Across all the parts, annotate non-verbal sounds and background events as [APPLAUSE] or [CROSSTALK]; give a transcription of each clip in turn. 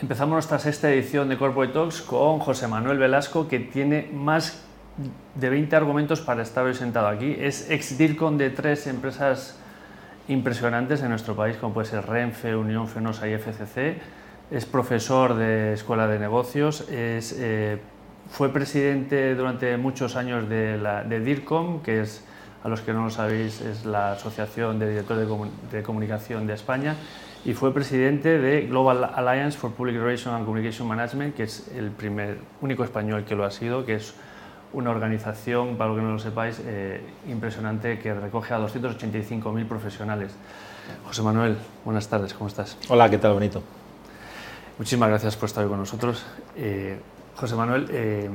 Empezamos nuestra sexta edición de Corporate Talks con José Manuel Velasco, que tiene más de 20 argumentos para estar hoy sentado aquí. Es ex DIRCON de tres empresas impresionantes en nuestro país, como puede ser Renfe, Unión Fenosa y FCC. Es profesor de Escuela de Negocios, es, eh, fue presidente durante muchos años de, la, de DIRCOM, que es, a los que no lo sabéis, es la Asociación de Directores de Comunicación de España y fue presidente de Global Alliance for Public Relations and Communication Management, que es el primer, único español que lo ha sido, que es una organización, para lo que no lo sepáis, eh, impresionante que recoge a 285.000 profesionales. José Manuel, buenas tardes, ¿cómo estás? Hola, ¿qué tal, Bonito? Muchísimas gracias por estar hoy con nosotros. Eh, José Manuel, eh,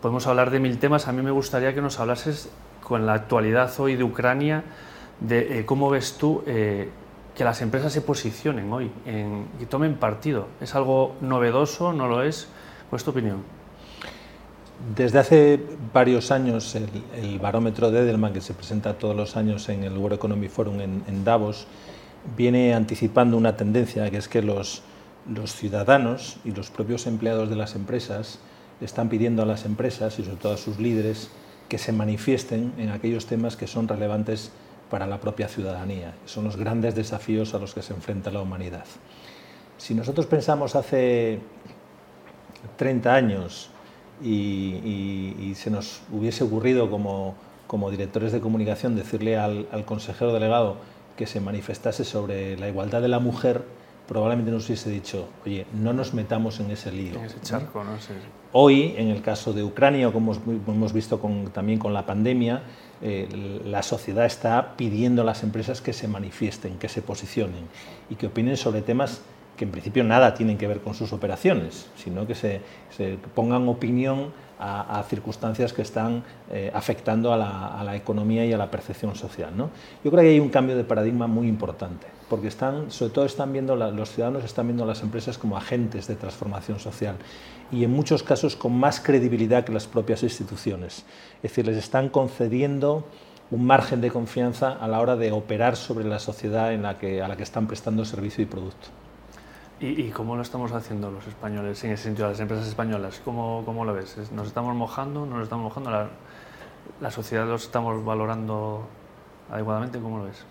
podemos hablar de mil temas. A mí me gustaría que nos hablases con la actualidad hoy de Ucrania, de cómo ves tú que las empresas se posicionen hoy en, y tomen partido. ¿Es algo novedoso? ¿No lo es? ¿Cuál es tu opinión? Desde hace varios años el, barómetro de Edelman, que se presenta todos los años en el World Economic Forum en, Davos, viene anticipando una tendencia, que es que los, los ciudadanos y los propios empleados de las empresas están pidiendo a las empresas y sobre todo a sus líderes que se manifiesten en aquellos temas que son relevantes para la propia ciudadanía. Son los grandes desafíos a los que se enfrenta la humanidad. Si nosotros pensamos hace 30 años y, se nos hubiese ocurrido como, como, directores de comunicación decirle al, consejero delegado que se manifestase sobre la igualdad de la mujer, probablemente nos hubiese dicho, oye, no nos metamos en ese lío. En ese charco, ¿no? Hoy, en el caso de Ucrania, como hemos visto también con la pandemia, eh, la sociedad está pidiendo a las empresas que se manifiesten, que se posicionen y que opinen sobre temas que en principio nada tienen que ver con sus operaciones, sino que se, pongan opinión a, circunstancias que están eh, afectando a la, economía y a la percepción social. Yo creo que hay un cambio de paradigma muy importante, porque están, sobre todo están viendo los ciudadanos están viendo a las empresas como agentes de transformación social y en muchos casos con más credibilidad que las propias instituciones. Es decir, les están concediendo un margen de confianza a la hora de operar sobre la sociedad a la que están prestando servicio y producto. ¿Y, cómo lo estamos haciendo los españoles, en ese sentido, las empresas españolas? ¿Cómo, cómo lo ves? ¿Nos estamos mojando? ¿No nos estamos mojando? ¿La, la sociedad los estamos valorando adecuadamente? ¿Cómo lo ves?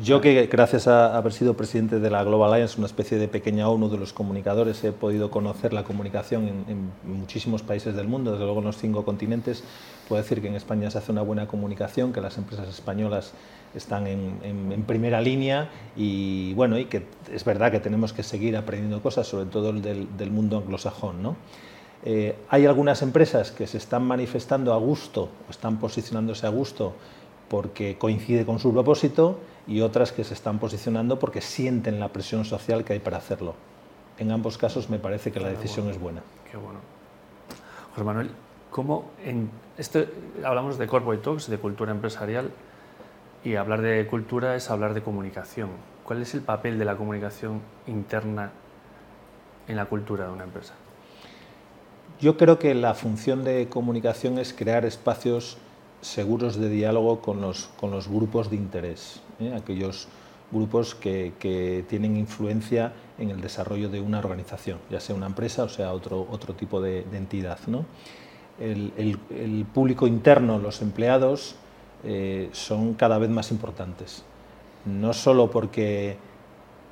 Yo que gracias a haber sido presidente de la Global Alliance, una especie de pequeña ONU de los comunicadores, he podido conocer la comunicación en, muchísimos países del mundo, desde luego en los cinco continentes. Puedo decir que en España se hace una buena comunicación, que las empresas españolas están en, primera línea y bueno, y que es verdad que tenemos que seguir aprendiendo cosas, sobre todo del, mundo anglosajón. Eh, hay algunas empresas que se están manifestando a gusto, están posicionándose a gusto porque coincide con su propósito y otras que se están posicionando porque sienten la presión social que hay para hacerlo. En ambos casos me parece que la decisión es buena. Qué bueno. José Manuel, ¿cómo en esto hablamos de corporate talks, de cultura empresarial y hablar de cultura es hablar de comunicación? ¿Cuál es el papel de la comunicación interna en la cultura de una empresa? Yo creo que la función de comunicación es crear espacios seguros de diálogo con los, con los grupos de interés, ¿eh? aquellos grupos que, que, tienen influencia en el desarrollo de una organización, ya sea una empresa o sea otro, otro tipo de, entidad. ¿no? El, público interno, los empleados, eh, son cada vez más importantes, no solo porque,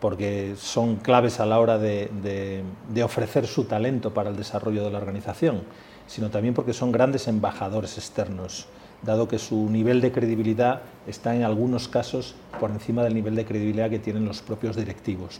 porque son claves a la hora de, de ofrecer su talento para el desarrollo de la organización, sino también porque son grandes embajadores externos dado que su nivel de credibilidad está en algunos casos por encima del nivel de credibilidad que tienen los propios directivos.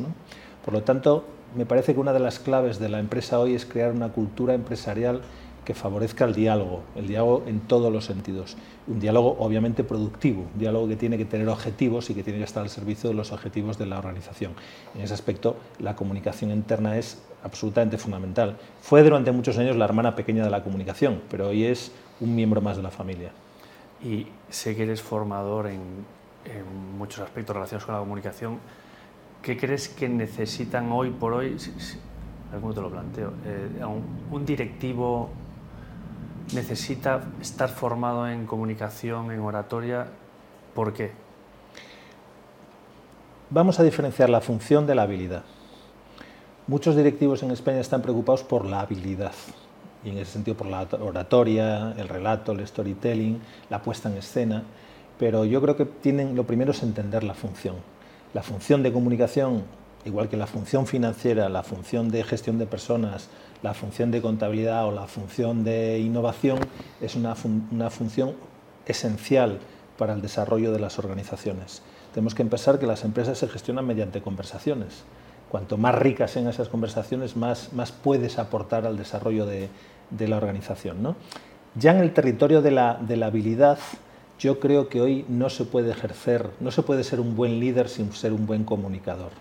Por lo tanto, me parece que una de las claves de la empresa hoy es crear una cultura empresarial que favorezca el diálogo, el diálogo en todos los sentidos. Un diálogo obviamente productivo, un diálogo que tiene que tener objetivos y que tiene que estar al servicio de los objetivos de la organización. En ese aspecto, la comunicación interna es absolutamente fundamental. Fue durante muchos años la hermana pequeña de la comunicación, pero hoy es un miembro más de la familia y sé que eres formador en, muchos aspectos relacionados con la comunicación. ¿Qué crees que necesitan hoy por hoy? ¿Cómo te lo planteo? Eh, un, directivo necesita estar formado en comunicación, en oratoria. ¿Por qué? Vamos a diferenciar la función de la habilidad. Muchos directivos en España están preocupados por la habilidad y en ese sentido por la oratoria, el relato, el storytelling, la puesta en escena, pero yo creo que tienen, lo primero es entender la función. La función de comunicación, igual que la función financiera, la función de gestión de personas, la función de contabilidad o la función de innovación, es una, una función esencial para el desarrollo de las organizaciones. Tenemos que empezar que las empresas se gestionan mediante conversaciones cuanto más ricas sean esas conversaciones, más, más puedes aportar al desarrollo de, la organización. ¿no? Ya en el territorio de la, de la, habilidad, yo creo que hoy no se puede ejercer, no se puede ser un buen líder sin ser un buen comunicador.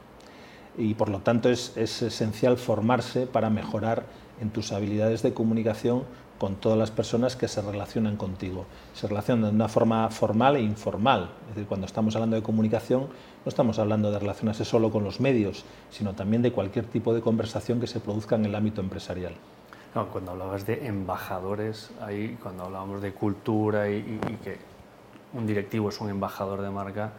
Y por lo tanto es, es esencial formarse para mejorar en tus habilidades de comunicación con todas las personas que se relacionan contigo. Se relacionan de una forma formal e informal. Es decir, cuando estamos hablando de comunicación, no estamos hablando de relacionarse solo con los medios, sino también de cualquier tipo de conversación que se produzca en el ámbito empresarial. cuando hablabas de embajadores, ahí cuando hablábamos de cultura y, que un directivo es un embajador de marca,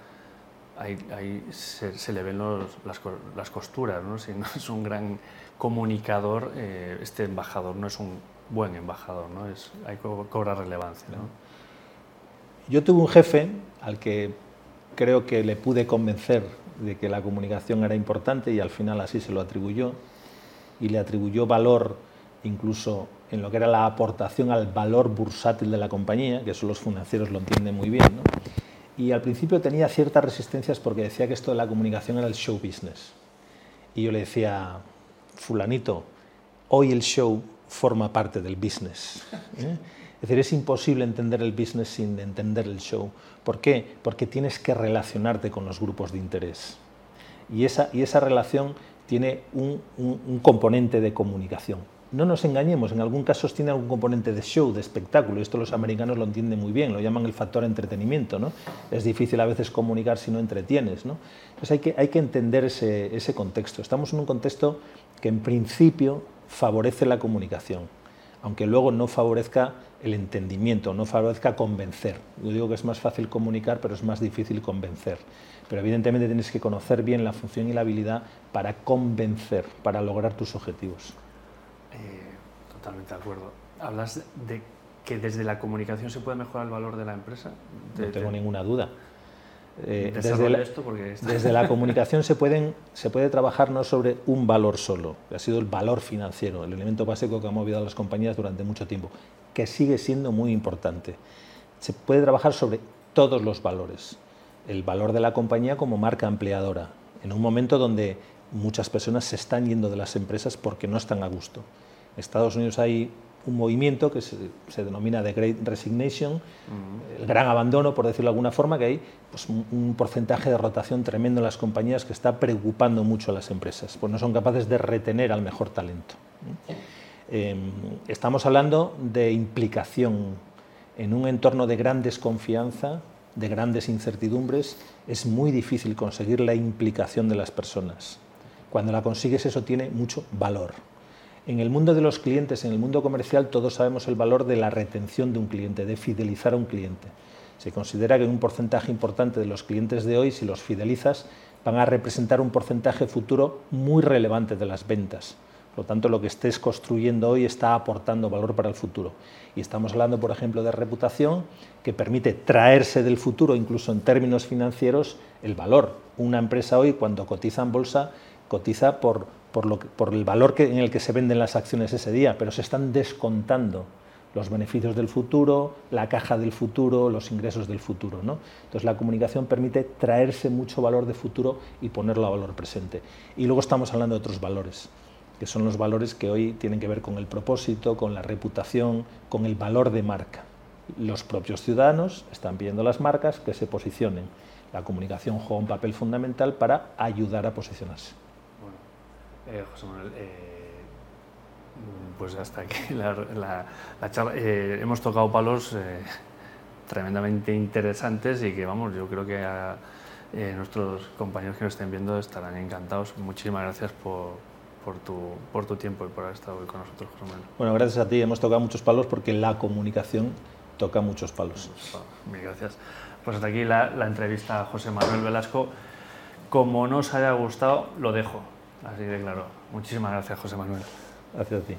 ahí, se, le ven las, costuras, ¿no? Si no es un gran comunicador, eh, este embajador no es un buen embajador, ¿no? Es, hay que cobrar relevancia. ¿no? Yo tuve un jefe al que creo que le pude convencer de que la comunicación era importante y al final así se lo atribuyó y le atribuyó valor incluso en lo que era la aportación al valor bursátil de la compañía, que eso los financieros lo entienden muy bien. ¿no? Y al principio tenía ciertas resistencias porque decía que esto de la comunicación era el show business. Y yo le decía, fulanito, hoy el show forma parte del business. ¿eh? Es decir, es imposible entender el business sin entender el show. ¿Por qué? Porque tienes que relacionarte con los grupos de interés. Y esa, y esa relación tiene un, componente de comunicación. No nos engañemos, en algún caso tiene algún componente de show, de espectáculo. Esto los americanos lo entienden muy bien, lo llaman el factor entretenimiento. ¿no? Es difícil a veces comunicar si no entretienes. Entonces hay que, hay que entender ese, ese contexto. Estamos en un contexto que en principio favorece la comunicación, aunque luego no favorezca el entendimiento, no favorezca convencer. Yo digo que es más fácil comunicar, pero es más difícil convencer. Pero evidentemente tienes que conocer bien la función y la habilidad para convencer, para lograr tus objetivos. Eh, totalmente de acuerdo. Hablas de que desde la comunicación se puede mejorar el valor de la empresa. no tengo ninguna duda. Eh, desde, la, esto porque desde la [LAUGHS] comunicación se, pueden, se puede trabajar no sobre un valor solo, que ha sido el valor financiero, el elemento básico que ha movido a las compañías durante mucho tiempo, que sigue siendo muy importante. Se puede trabajar sobre todos los valores. El valor de la compañía como marca empleadora, en un momento donde muchas personas se están yendo de las empresas porque no están a gusto. En Estados Unidos hay un movimiento que se, denomina The Great Resignation, el gran abandono, por decirlo de alguna forma, que hay pues, un, porcentaje de rotación tremendo en las compañías que está preocupando mucho a las empresas, pues no son capaces de retener al mejor talento. Em, estamos hablando de implicación en un entorno de gran desconfianza, de grandes incertidumbres, es muy difícil conseguir la implicación de las personas. Cuando la consigues eso tiene mucho valor. En el mundo de los clientes, en el mundo comercial, todos sabemos el valor de la retención de un cliente, de fidelizar a un cliente. Se considera que un porcentaje importante de los clientes de hoy, si los fidelizas, van a representar un porcentaje futuro muy relevante de las ventas. Por lo tanto, lo que estés construyendo hoy está aportando valor para el futuro. Y estamos hablando, por ejemplo, de reputación que permite traerse del futuro, incluso en términos financieros, el valor. Una empresa hoy, cuando cotiza en bolsa, cotiza por por, el valor en el que se venden las acciones ese día, pero se están descontando los beneficios del futuro, la caja del futuro, los ingresos del futuro. ¿no? Entonces la comunicación permite traerse mucho valor de futuro y ponerlo a valor presente. Y luego estamos hablando de otros valores, que son los valores que hoy tienen que ver con el propósito, con la reputación, con el valor de marca. Los propios ciudadanos están pidiendo a las marcas que se posicionen. La comunicación juega un papel fundamental para ayudar a posicionarse. Eh, José Manuel, eh, pues hasta aquí [LAUGHS] la, charla. Eh, hemos tocado palos tremendamente interesantes y que, vamos, yo creo que nuestros compañeros que nos estén viendo estarán encantados. Muchísimas gracias por, por, tu, por tu tiempo y por haber estado hoy con nosotros, José Manuel. Bueno, gracias a ti. Hemos tocado muchos palos porque la comunicación toca muchos palos. Mil gracias. Pues hasta aquí la, la entrevista a José Manuel Velasco. Como no os haya gustado, lo dejo Así de claro. Muchísimas gracias, José Manuel. Gracias a ti.